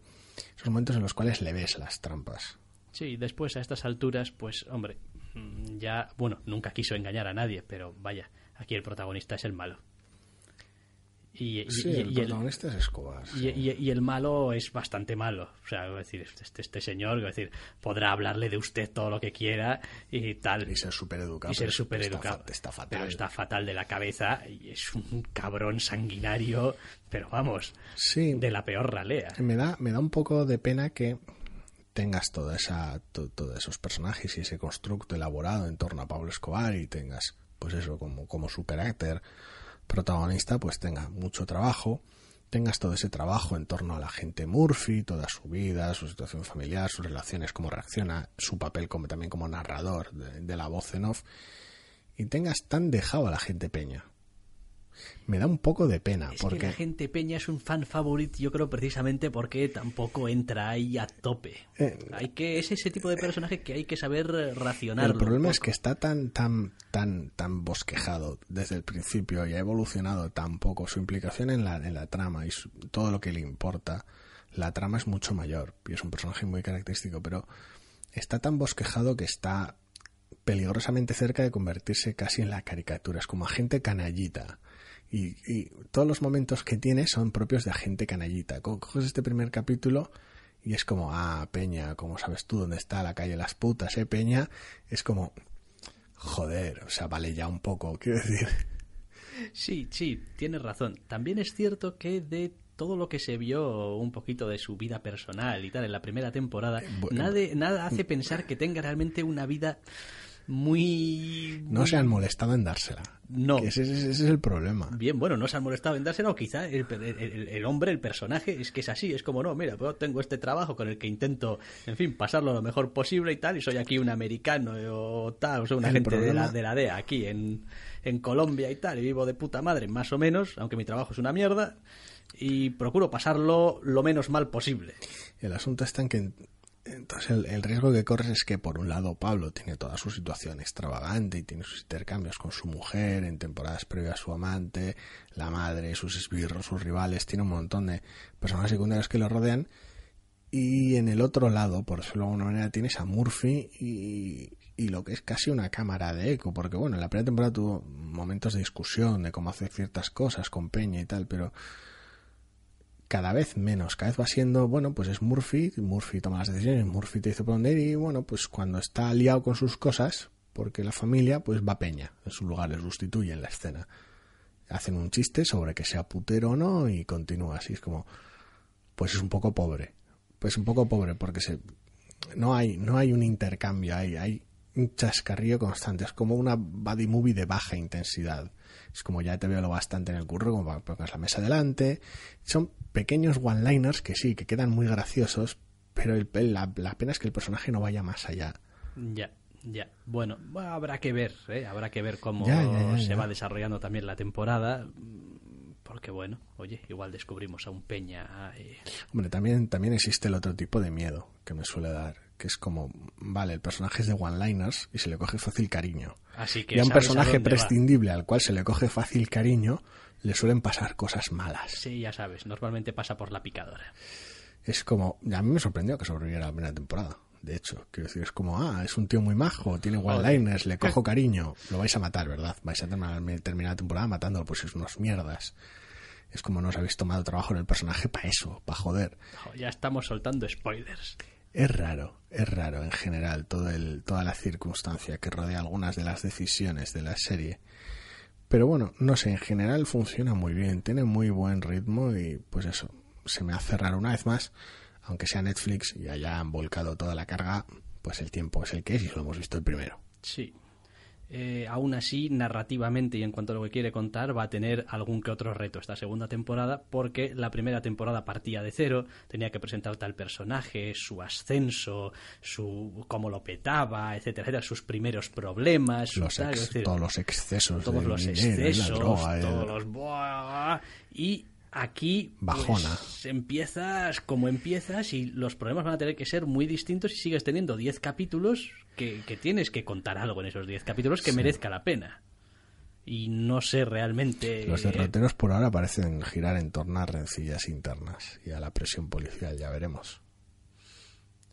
esos momentos en los cuales le ves las trampas. Sí, después a estas alturas, pues hombre, mm, ya, bueno, nunca quiso engañar a nadie, pero vaya, aquí el protagonista es el malo. Y, y- Sí, y- el es Escobar. y- sí. y- y el malo es bastante malo. O sea, decir, este, este señor, quiero decir, podrá hablarle de usted todo lo que quiera y tal. Y ser súper educado. y ser súper educado. Está, está fatal. Pero está fatal de la cabeza y es un cabrón sanguinario, pero vamos, Sí, de la peor ralea. me da, me da un poco de pena que tengas toda esa, to- todos esos personajes y ese constructo elaborado en torno a Pablo Escobar y tengas, pues eso, como, como su carácter protagonista, pues tenga mucho trabajo, tengas todo ese trabajo en torno a la gente Murphy, toda su vida, su situación familiar, sus relaciones, cómo reacciona, su papel como, también como narrador de, de la voz en off, y tengas tan dejado a la gente peña. Me da un poco de pena, Es porque que la gente Peña es un fan favorito, yo creo precisamente porque tampoco entra ahí a tope. Eh, hay que es ese tipo de personaje que hay que saber racionarlo. El problema es que está tan, tan, tan, tan bosquejado desde el principio y ha evolucionado tan poco su implicación en la, en la trama y su- todo lo que le importa. La trama es mucho mayor y es un personaje muy característico, pero está tan bosquejado que está peligrosamente cerca de convertirse casi en la caricatura. Es como agente canallita. Y, y todos los momentos que tiene son propios de agente canallita. Co- Coges este primer capítulo y es como, ah, Peña, ¿cómo sabes tú dónde está la calle Las Putas, eh, Peña? Es como, joder, o sea, vale ya un poco, quiero decir. Sí, sí, tienes razón. También es cierto que de todo lo que se vio un poquito de su vida personal y tal en la primera temporada, bueno. nada, nada hace pensar que tenga realmente una vida muy... No se han molestado en dársela. No. Ese, ese- ese es el problema. Bien, bueno, no se han molestado en dársela, o quizá el, el- el- el hombre, el personaje, es que es así, es como, no, mira, pues tengo este trabajo con el que intento, en fin, pasarlo lo mejor posible y tal, y soy aquí un americano o tal, o soy una El gente de, problema- la, de la DEA aquí en, en Colombia y tal, y vivo de puta madre, más o menos, aunque mi trabajo es una mierda, y procuro pasarlo lo menos mal posible. El asunto está en que entonces el, el riesgo que corres es que por un lado Pablo tiene toda su situación extravagante y tiene sus intercambios con su mujer en temporadas previas a su amante, la madre, sus esbirros, sus rivales, tiene un montón de personajes secundarios que lo rodean. Y en el otro lado, por decirlo de alguna manera, tienes a Murphy y, y lo que es casi una cámara de eco, porque bueno, en la primera temporada tuvo momentos de discusión de cómo hacer ciertas cosas con Peña y tal, pero cada vez menos, cada vez va siendo, bueno, pues es Murphy, Murphy toma las decisiones, Murphy te dice por dónde ir y bueno, pues cuando está liado con sus cosas, porque la familia pues va Peña, en su lugar le sustituye en la escena. Hacen un chiste sobre que sea putero o no y continúa así, es como, pues es un poco pobre, pues un poco pobre porque se, no hay, no hay un intercambio, hay, hay un chascarrillo constante, es como una buddy movie de baja intensidad. Es como ya te veo lo bastante en el curro, como para pongas la mesa delante. Son pequeños one-liners que sí, que quedan muy graciosos, pero el, la, la pena es que el personaje no vaya más allá. Ya, ya. Bueno, habrá que ver, ¿eh? habrá que ver cómo Ya, ya, ya, se va desarrollando también la temporada. Porque bueno, oye, igual descubrimos a un Peña. eh, Hombre, también, también existe el otro tipo de miedo que me suele dar, que es como, vale, el personaje es de one-liners y se le coge fácil cariño. Así que Y a un a personaje va. prescindible al cual se le coge fácil cariño, le suelen pasar cosas malas. Sí, ya sabes, normalmente pasa por la picadora. Es como, a mí me sorprendió que sobreviviera la primera temporada. De hecho, quiero decir, es como, ah, es un tío muy majo, tiene one-liners, le cojo cariño, lo vais a matar, ¿verdad? Vais a terminar, la temporada matándolo, pues es unos mierdas. Es como no os habéis tomado trabajo en el personaje para eso, para joder. Jo, Ya estamos soltando spoilers. Es raro, es raro en general todo el, toda la circunstancia que rodea algunas de las decisiones de la serie. Pero bueno, no sé, en general funciona muy bien, tiene muy buen ritmo y pues eso, se me hace raro una vez más, aunque sea Netflix y hayan volcado toda la carga, pues el tiempo es el que es y lo hemos visto el primero. Sí. Eh, aún así, narrativamente y en cuanto a lo que quiere contar, va a tener algún que otro reto esta segunda temporada, porque la primera temporada partía de cero, tenía que presentar tal personaje, su ascenso, su cómo lo petaba, etcétera, etcétera, sus primeros problemas, Los tal, ex- es decir, todos los excesos todos los dinero excesos, droga, eh. todos los y Aquí pues, Bajona. empiezas como empiezas y los problemas van a tener que ser muy distintos si sigues teniendo 10 capítulos que, que tienes que contar algo en esos 10 capítulos que merezca la pena. Y no sé realmente... Los derroteros por ahora parecen girar en torno a rencillas internas y a la presión policial, ya veremos.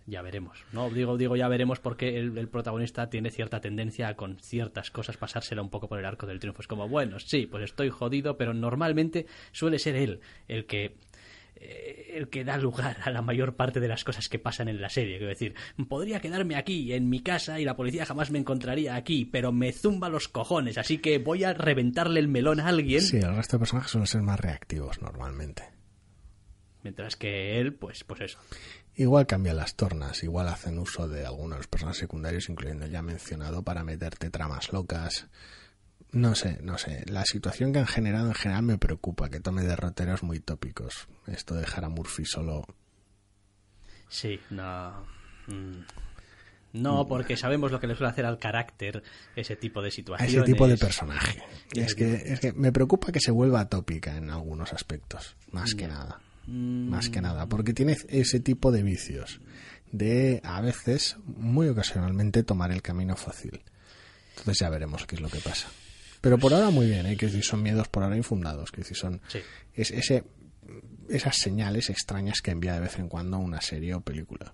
Ya veremos. No, digo, digo ya veremos porque el, el protagonista tiene cierta tendencia a con ciertas cosas pasársela un poco por el arco del triunfo. Es como, bueno, sí, pues estoy jodido, pero normalmente suele ser él el que eh, el que da lugar a la mayor parte de las cosas que pasan en la serie. Quiero decir, podría quedarme aquí, en mi casa, y la policía jamás me encontraría aquí, pero me zumba los cojones, así que voy a reventarle el melón a alguien. Sí, el resto de personajes suelen ser más reactivos normalmente. Mientras que él, pues, pues eso. Igual cambian las tornas, igual hacen uso de algunos de los personajes secundarios, incluyendo el ya mencionado, para meterte tramas locas. No sé, no sé. La situación que han generado en general me preocupa, que tome derroteros muy tópicos. Esto de dejar a Murphy solo. Sí, no. mm. No, porque sabemos lo que le suele hacer al carácter ese tipo de a situaciones. ese tipo de personaje. Es que, es que me preocupa que se vuelva tópica en algunos aspectos, más que nada. Más que nada, porque tiene ese tipo de vicios. De a veces, muy ocasionalmente, tomar el camino fácil. Entonces ya veremos qué es lo que pasa. Pero por ahora muy bien, ¿eh? que decir, son miedos por ahora infundados, que decir, son Sí. es ese, esas señales extrañas que envía de vez en cuando una serie o película.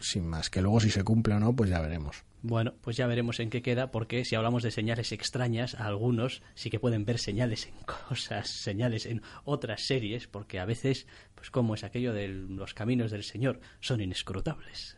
Sin más, que luego si se cumple o no, pues ya veremos. Bueno, pues ya veremos en qué queda, porque si hablamos de señales extrañas, algunos sí que pueden ver señales en cosas, señales en otras series, porque a veces, pues como es aquello de los caminos del Señor, son inescrutables.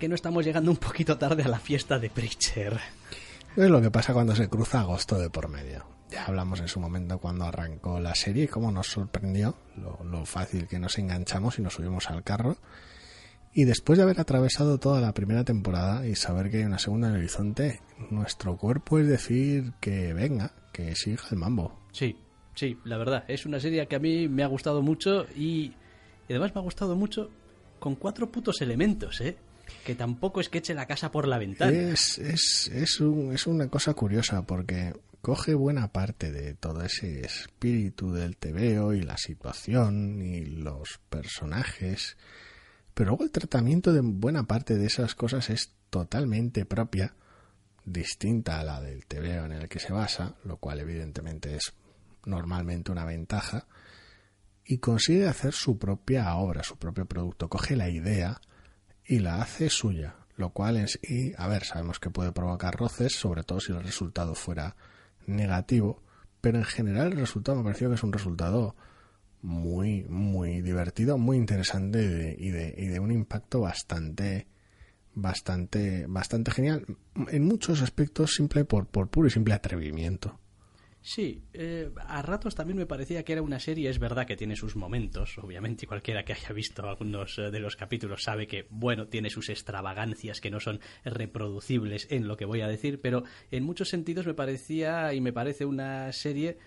Que no estamos llegando un poquito tarde a la fiesta de Preacher. Es lo que pasa cuando se cruza agosto de por medio. Ya hablamos en su momento cuando arrancó la serie, cómo nos sorprendió, lo, lo fácil que nos enganchamos y nos subimos al carro. Y después de haber atravesado toda la primera temporada y saber que hay una segunda en el horizonte, nuestro cuerpo es decir que venga, que siga el mambo. Sí, sí, la verdad, es una serie que a mí me ha gustado mucho y, y además me ha gustado mucho con cuatro putos elementos, ¿eh? Que tampoco es que eche la casa por la ventana. Es, es, es, un- es una cosa curiosa porque coge buena parte de todo ese espíritu del TVO y la situación y los personajes, pero luego el tratamiento de buena parte de esas cosas es totalmente propia, distinta a la del TVO en el que se basa, lo cual evidentemente es normalmente una ventaja, y consigue hacer su propia obra, su propio producto. Coge la idea y la hace suya, lo cual es, y a ver, sabemos que puede provocar roces, sobre todo si el resultado fuera negativo, pero en general el resultado me pareció que es un resultado muy, muy divertido, muy interesante y de, y de, y de un impacto bastante, bastante, bastante genial, en muchos aspectos simple por, por puro y simple atrevimiento. Sí, eh, a ratos también me parecía que era una serie, es verdad que tiene sus momentos, obviamente, y cualquiera que haya visto algunos eh, de los capítulos sabe que, bueno, tiene sus extravagancias que no son reproducibles en lo que voy a decir, pero en muchos sentidos me parecía y me parece una serie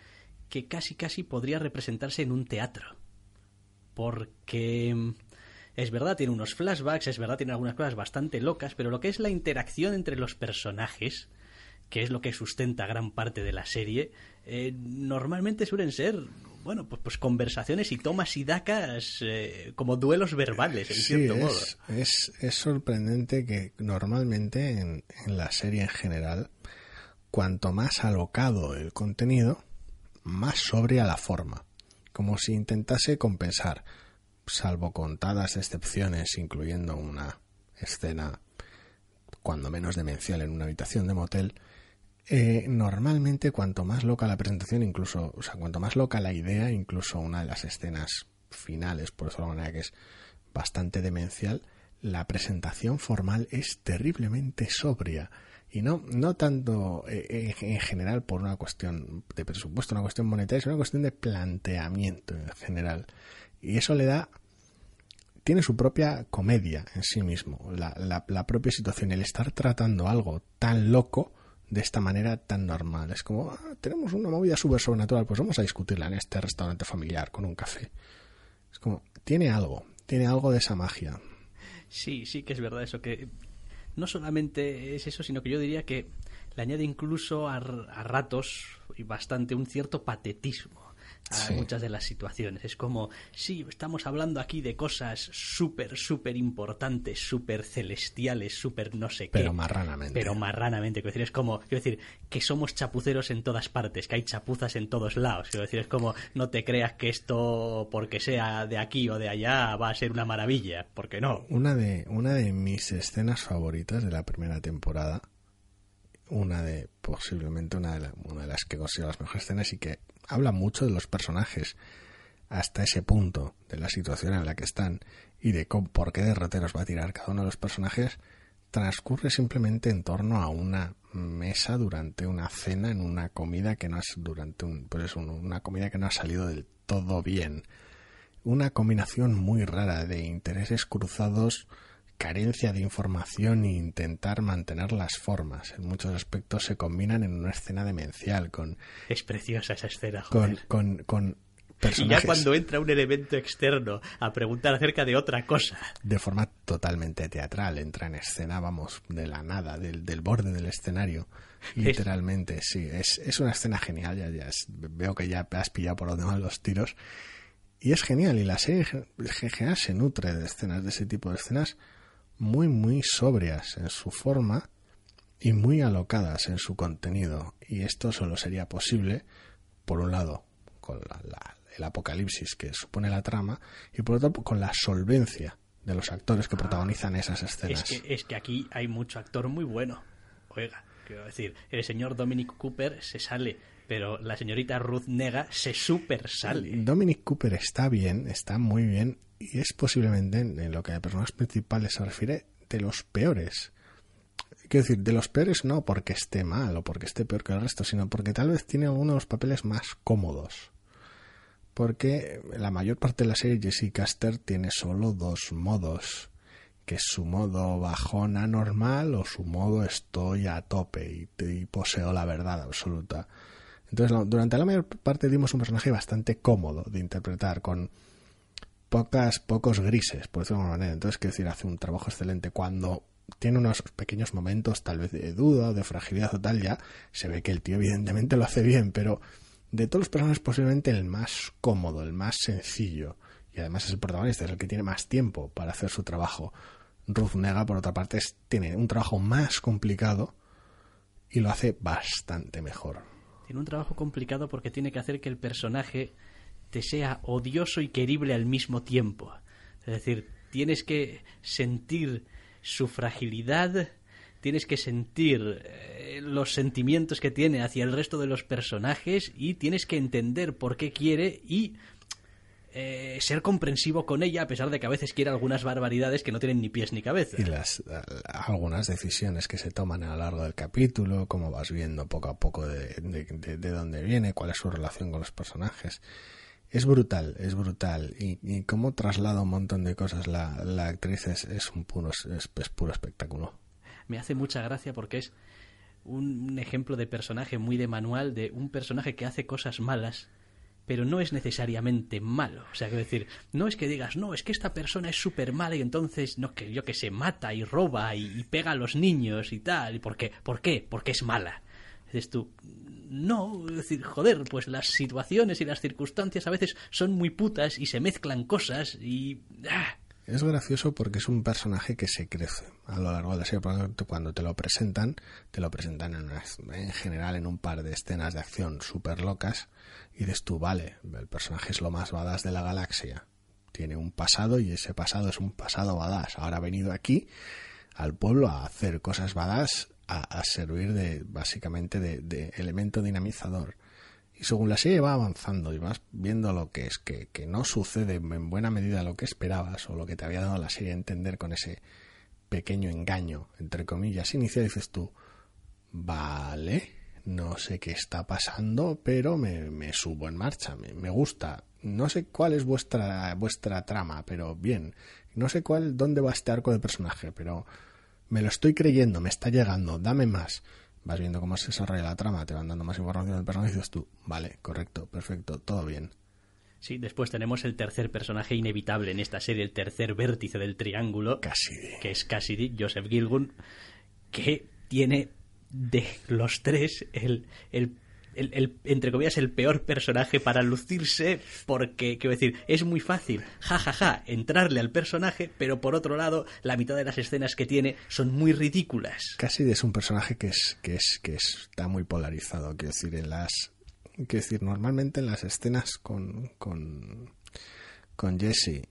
que casi casi podría representarse en un teatro. Porque mm, es verdad, tiene unos flashbacks, es verdad, tiene algunas cosas bastante locas, pero lo que es la interacción entre los personajes, que es lo que sustenta gran parte de la serie, eh, normalmente suelen ser, bueno, pues, pues conversaciones y tomas y dacas eh, como duelos verbales, en Sí, cierto modo. es, es, es sorprendente que normalmente en, en la serie en general, cuanto más alocado el contenido, más sobria la forma. Como si intentase compensar, salvo contadas excepciones, incluyendo una escena cuando menos demencial en una habitación de motel, eh, normalmente cuanto más loca la presentación, incluso, o sea, cuanto más loca la idea, incluso una de las escenas finales, por eso de la manera que es bastante demencial, la presentación formal es terriblemente sobria Y no, no tanto eh, en, en general por una cuestión de presupuesto, una cuestión monetaria, sino una cuestión de planteamiento en general. Y eso le da tiene su propia comedia en sí mismo, la propia situación, el estar tratando algo tan loco de esta manera tan normal. Es como, ah, tenemos una movida súper sobrenatural, pues vamos a discutirla en este restaurante familiar con un café. Es como, tiene algo, tiene algo de esa magia. Sí, sí que es verdad eso, que no solamente es eso, sino que yo diría que le añade incluso a, a ratos y bastante un cierto patetismo a Sí. muchas de las situaciones. Es como, sí, estamos hablando aquí de cosas súper, súper importantes, súper celestiales, súper no sé qué. Pero marranamente. Pero marranamente. Quiero decir, es como, quiero decir, que somos chapuceros en todas partes, que hay chapuzas en todos lados. Quiero decir, es como, no te creas que esto, porque sea de aquí o de allá, va a ser una maravilla, porque no. Una de, una de mis escenas favoritas de la primera temporada, una de, posiblemente una de, una de las que considero las mejores escenas y que habla mucho de los personajes hasta ese punto de la situación en la que están y de cómo, por qué derroteros va a tirar cada uno de los personajes, transcurre simplemente en torno a una mesa durante una cena en una comida que no es durante un- una comida que no ha salido del todo bien. Una combinación muy rara de intereses cruzados, carencia de información e intentar mantener las formas. En muchos aspectos se combinan en una escena demencial con, Es preciosa esa escena, con, joder. con, con Y personajes ya cuando entra un elemento externo a preguntar acerca de otra cosa. de forma totalmente teatral. Entra en escena, vamos, de la nada, del, del borde del escenario. Literalmente, sí. Es, es una escena genial. Ya, ya es- veo que ya has pillado por donde van los tiros. Y es genial. Y la serie en general se nutre de escenas, de ese tipo de escenas muy, muy sobrias en su forma y muy alocadas en su contenido. Y esto solo sería posible, por un lado, con la- la- el apocalipsis que supone la trama, y por otro, con la solvencia de los actores que protagonizan esas Es escenas. que, es que aquí hay mucho actor muy bueno. Oiga, quiero decir, el señor Dominic Cooper se sale, pero la señorita Ruth Nega se super sale. Dominic Cooper está bien, está muy bien, y es posiblemente, en lo que a personajes principales se refiere, de los peores. Quiero decir, de los peores no porque esté mal o porque esté peor que el resto, sino porque tal vez tiene algunos papeles más cómodos. Porque la mayor parte de la serie Jesse Caster tiene solo dos modos, que es su modo bajona normal o su modo estoy a tope y poseo la verdad absoluta. Entonces, durante la mayor parte dimos un personaje bastante cómodo de interpretar, con pocas, pocos grises, por decirlo de alguna manera. Entonces, quiero decir, hace un trabajo excelente cuando tiene unos pequeños momentos tal vez de duda de fragilidad o tal, ya se ve que el tío evidentemente lo hace bien, pero de todos los personajes posiblemente el más cómodo, el más sencillo, y además es el protagonista, es el que tiene más tiempo para hacer su trabajo. Ruth Nega, por otra parte, es- tiene un trabajo más complicado y lo hace bastante mejor. Tiene un trabajo complicado porque tiene que hacer que el personaje te sea odioso y querible al mismo tiempo. Es decir, tienes que sentir su fragilidad, tienes que sentir eh, los sentimientos que tiene hacia el resto de los personajes y tienes que entender por qué quiere y eh, ser comprensivo con ella a pesar de que a veces quiere algunas barbaridades que no tienen ni pies ni cabeza. y las algunas decisiones que se toman a lo largo del capítulo, cómo vas viendo poco a poco de, de, de- de dónde viene, cuál es su relación con los personajes. Es brutal, es brutal. Y, y cómo traslada un montón de cosas la, la actriz es, es un puro, es, es puro espectáculo. me hace mucha gracia porque es un ejemplo de personaje muy de manual de un personaje que hace cosas malas pero no es necesariamente malo. O sea, quiero decir, no es que digas, no, es que esta persona es súper mala y entonces, no, que yo que se mata y roba y, pega a los niños y tal. ¿Y por qué? ¿Por qué? Porque es mala. Dices tú, no, es decir, joder, pues las situaciones y las circunstancias a veces son muy putas y se mezclan cosas y... ¡ah! Es gracioso porque es un personaje que se crece a lo largo de la serie. Cuando te lo presentan, te lo presentan en, una- en general en un par de escenas de acción súper locas y dices tú, vale, el personaje es lo más badass de la galaxia. Tiene un pasado y ese pasado es un pasado badass. Ahora ha venido aquí al pueblo a hacer cosas badass, a, servir de básicamente de, de elemento dinamizador. Y según la serie va avanzando y vas viendo lo que es, que, que no sucede en buena medida lo que esperabas o lo que te había dado la serie a entender con ese pequeño engaño, entre comillas, inicial, dices tú, Vale, no sé qué está pasando, pero me, me subo en marcha, me, me gusta. No sé cuál es vuestra, vuestra trama, pero bien. No sé cuál, dónde va este arco de personaje, pero me lo estoy creyendo, me está llegando, dame más. Vas viendo cómo se desarrolla la trama, te van dando más información del personaje y dices tú, vale, correcto, perfecto, todo bien. Sí, después tenemos el tercer personaje inevitable en esta serie, el tercer vértice del triángulo, Cassidy. que es Cassidy, Joseph Gilgun, que tiene de los tres el, el, el- el- entre comillas, el peor personaje para lucirse, porque, quiero decir, es muy fácil, jajaja, entrarle al personaje, pero por otro lado, la mitad de las escenas que tiene son muy ridículas. Cassidy es un personaje que es que es que está muy polarizado quiero decir en las quiero decir normalmente en las escenas con con con Jesse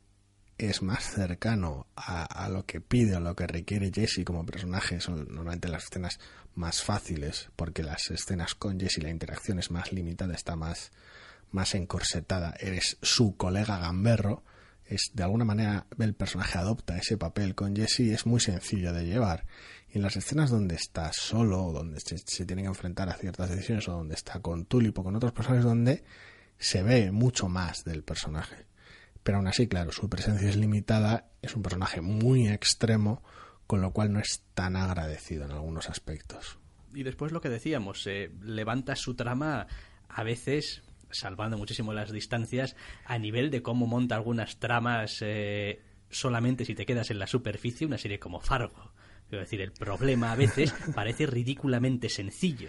es más cercano a, a lo que pide o lo que requiere Jesse como personaje son normalmente las escenas más fáciles porque las escenas con Jesse la interacción es más limitada está más más encorsetada eres su colega gamberro es de alguna manera el personaje adopta ese papel con Jesse y es muy sencillo de llevar. Y en las escenas donde está solo o donde se, se tiene que enfrentar a ciertas decisiones o donde está con Tulip o con otros personajes donde se ve mucho más del personaje. Pero aún así claro su presencia es limitada es un personaje muy extremo con lo cual no es tan agradecido en algunos aspectos Y después lo que decíamos, eh, levanta su trama a veces, salvando muchísimo las distancias, a nivel de cómo monta algunas tramas eh, solamente si te quedas en la superficie, una serie como Fargo. Quiero decir, el problema a veces parece ridículamente sencillo.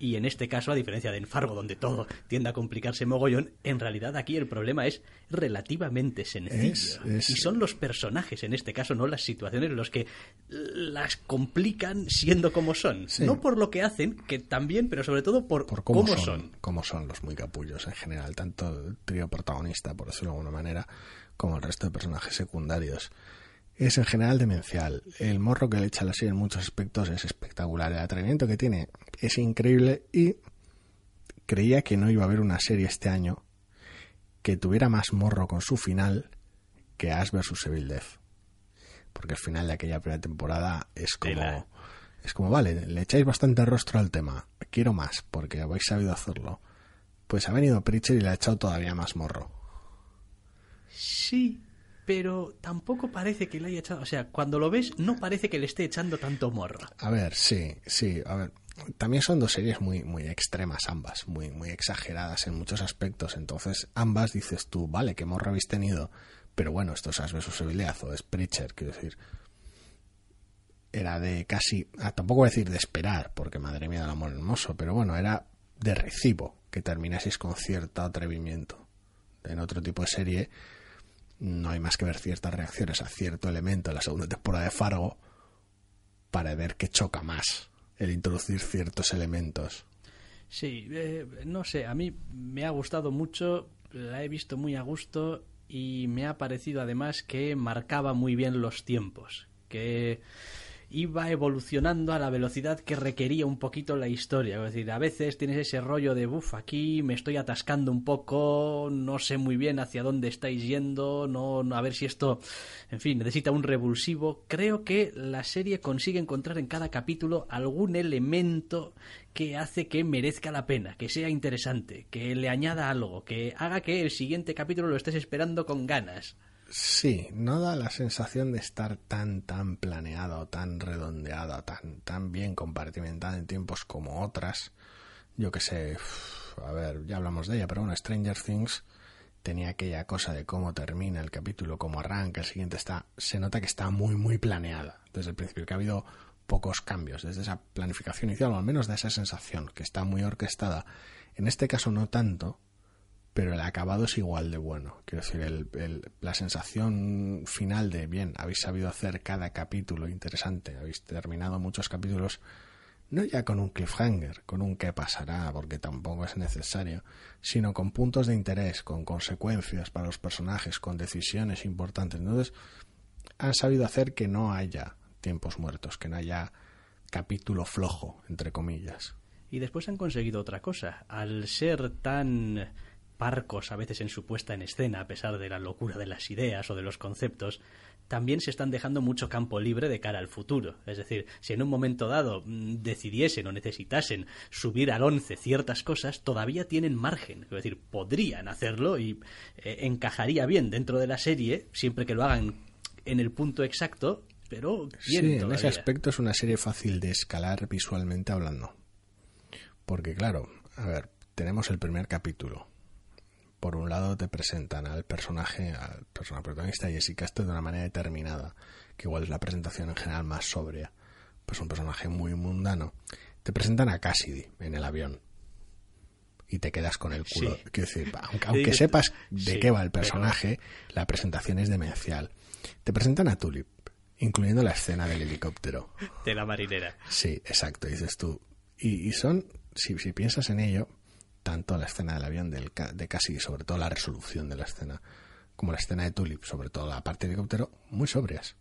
Y en este caso, a diferencia de en Fargo, donde todo tiende a complicarse mogollón, en realidad aquí el problema es relativamente sencillo. Es- es- Y son los personajes, en este caso, no las situaciones, los que las complican siendo como son. Sí. No por lo que hacen, que también, pero sobre todo por, por cómo, cómo son, son. cómo son los muy capullos en general, tanto el trío protagonista, por decirlo de alguna manera, como el resto de personajes secundarios. Es en general demencial. El morro que le echa la serie en muchos aspectos es espectacular. El atrevimiento que tiene es increíble y creía que no iba a haber una serie este año que tuviera más morro con su final que Ash vs Evil Death. Porque el final de aquella primera temporada es como... Tela. Es como, vale, le echáis bastante rostro al tema. Quiero más, porque habéis sabido hacerlo. Pues ha venido Preacher y le ha echado todavía más morro. Sí, pero tampoco parece que le haya echado. O sea, cuando lo ves, no parece que le esté echando tanto morro. A ver, sí, sí, a ver. También son dos series muy, muy extremas ambas, muy, muy exageradas en muchos aspectos. Entonces, ambas dices tú, vale, qué morro habéis tenido. Pero bueno, esto es Death o es Preacher, quiero decir. Era de casi, ah, tampoco voy a decir de esperar, porque madre mía del amor hermoso, pero bueno, era de recibo que terminaseis con cierto atrevimiento. En otro tipo de serie no hay más que ver ciertas reacciones a cierto elemento en la segunda temporada de Fargo para ver qué choca más el introducir ciertos elementos. Sí, eh, no sé, a mí me ha gustado mucho, la he visto muy a gusto y me ha parecido además que marcaba muy bien los tiempos, que iba evolucionando a la velocidad que requería un poquito la historia. Es decir, a veces tienes ese rollo de, uff, aquí me estoy atascando un poco, no sé muy bien hacia dónde estáis yendo, no, no- a ver si esto, en fin, necesita un revulsivo. Creo que la serie consigue encontrar en cada capítulo algún elemento que hace que merezca la pena, que sea interesante, que le añada algo, que haga que el siguiente capítulo lo estés esperando con ganas. Sí, no da la sensación de estar tan tan planeado, tan redondeado, tan tan bien compartimentada en tiempos como otras. Yo que sé, a ver, ya hablamos de ella, pero bueno, Stranger Things tenía aquella cosa de cómo termina el capítulo, cómo arranca, el siguiente está, se nota que está muy muy planeada desde el principio, que ha habido pocos cambios desde esa planificación inicial, o al menos de esa sensación, que está muy orquestada. En este caso no tanto, pero el acabado es igual de bueno. Quiero decir, el, la sensación final de, bien, habéis sabido hacer cada capítulo interesante, habéis terminado muchos capítulos, no ya con un cliffhanger, con un qué pasará, porque tampoco es necesario, sino con puntos de interés, con consecuencias para los personajes, con decisiones importantes. Entonces, han sabido hacer que no haya tiempos muertos, que no haya capítulo flojo, entre comillas. Y después han conseguido otra cosa. Al ser tan parcos a veces en su puesta en escena, a pesar de la locura de las ideas o de los conceptos, también se están dejando mucho campo libre de cara al futuro. Es decir, si en un momento dado mm, decidiesen o necesitasen subir al 11 ciertas cosas, todavía tienen margen. Es decir, podrían hacerlo y eh, encajaría bien dentro de la serie, siempre que lo hagan en el punto exacto, pero bien Sí, en ese aspecto es una serie fácil de escalar visualmente hablando. Porque claro, a ver, tenemos el primer capítulo. Por un lado te presentan al personaje, al personaje protagonista Jessica esto de una manera determinada, que igual es la presentación en general más sobria. Pues un personaje muy mundano. Te presentan a Cassidy en el avión. Y te quedas con el culo. Sí. Quiero decir, aunque, sepas de sí, qué va el pero- personaje, la presentación es demencial. Te presentan a Tulip, incluyendo la escena del helicóptero. de la marinera. Sí, exacto, dices tú. Y, y son, si, si piensas en ello, tanto la escena del avión del, de Cassidy, sobre todo la resolución de la escena, como la escena de Tulip, sobre todo la parte del helicóptero, muy sobrias.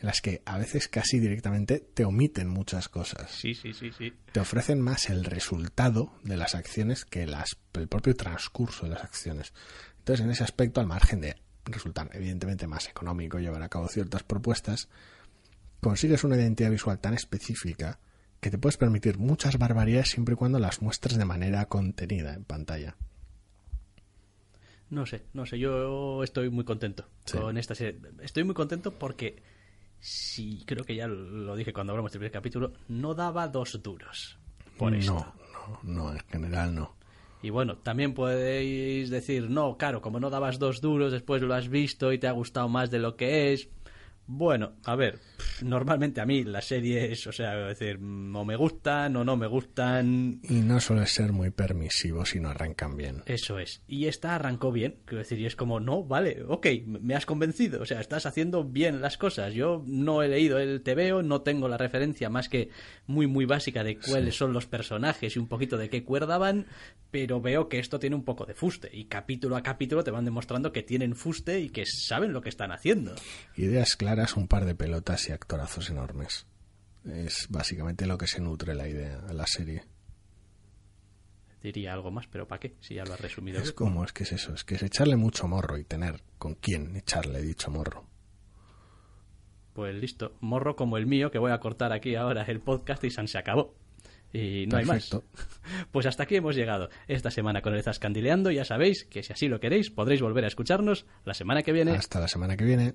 En las que a veces casi directamente te omiten muchas cosas. Sí, sí, sí, sí. Te ofrecen más el resultado de las acciones que las, el propio transcurso de las acciones. Entonces, en ese aspecto, al margen de resultar evidentemente más económico llevar a cabo ciertas propuestas, consigues una identidad visual tan específica que te puedes permitir muchas barbaridades siempre y cuando las muestres de manera contenida en pantalla. No sé, no sé, yo estoy muy contento Sí. con esta serie. Estoy muy contento porque, sí, creo que ya lo dije cuando hablamos del primer capítulo, no daba dos duros por esto. No, no, no, en general no. Y bueno, también podéis decir, no, claro, como no dabas dos duros, después lo has visto y te ha gustado más de lo que es. Bueno, a ver, normalmente a mí las series, o sea, decir, mm, o me gustan o no me gustan, Y no suele ser muy permisivo si no arrancan bien. Eso es. Y esta arrancó bien. Quiero decir, y es como, no, vale, ok, me has convencido. O sea, estás haciendo bien las cosas. Yo no he leído el TVO, no tengo la referencia más que muy, muy básica de cuáles son los personajes y un poquito de qué cuerda van, pero veo que esto tiene un poco de fuste. Y capítulo a capítulo te van demostrando que tienen fuste y que saben lo que están haciendo. Ideas claras, un par de pelotas y actorazos enormes. Es básicamente lo que se nutre la idea, la serie. Diría algo más, pero ¿para qué? Si ya lo has resumido. Es como, es que es eso, es que es echarle mucho morro y tener con quién echarle dicho morro. Pues listo, morro como el mío, que voy a cortar aquí ahora el podcast y se acabó. Y no hay más. Pues hasta aquí hemos llegado esta semana con el Zascandileando. Ya sabéis que si así lo queréis podréis volver a escucharnos la semana que viene. Hasta la semana que viene.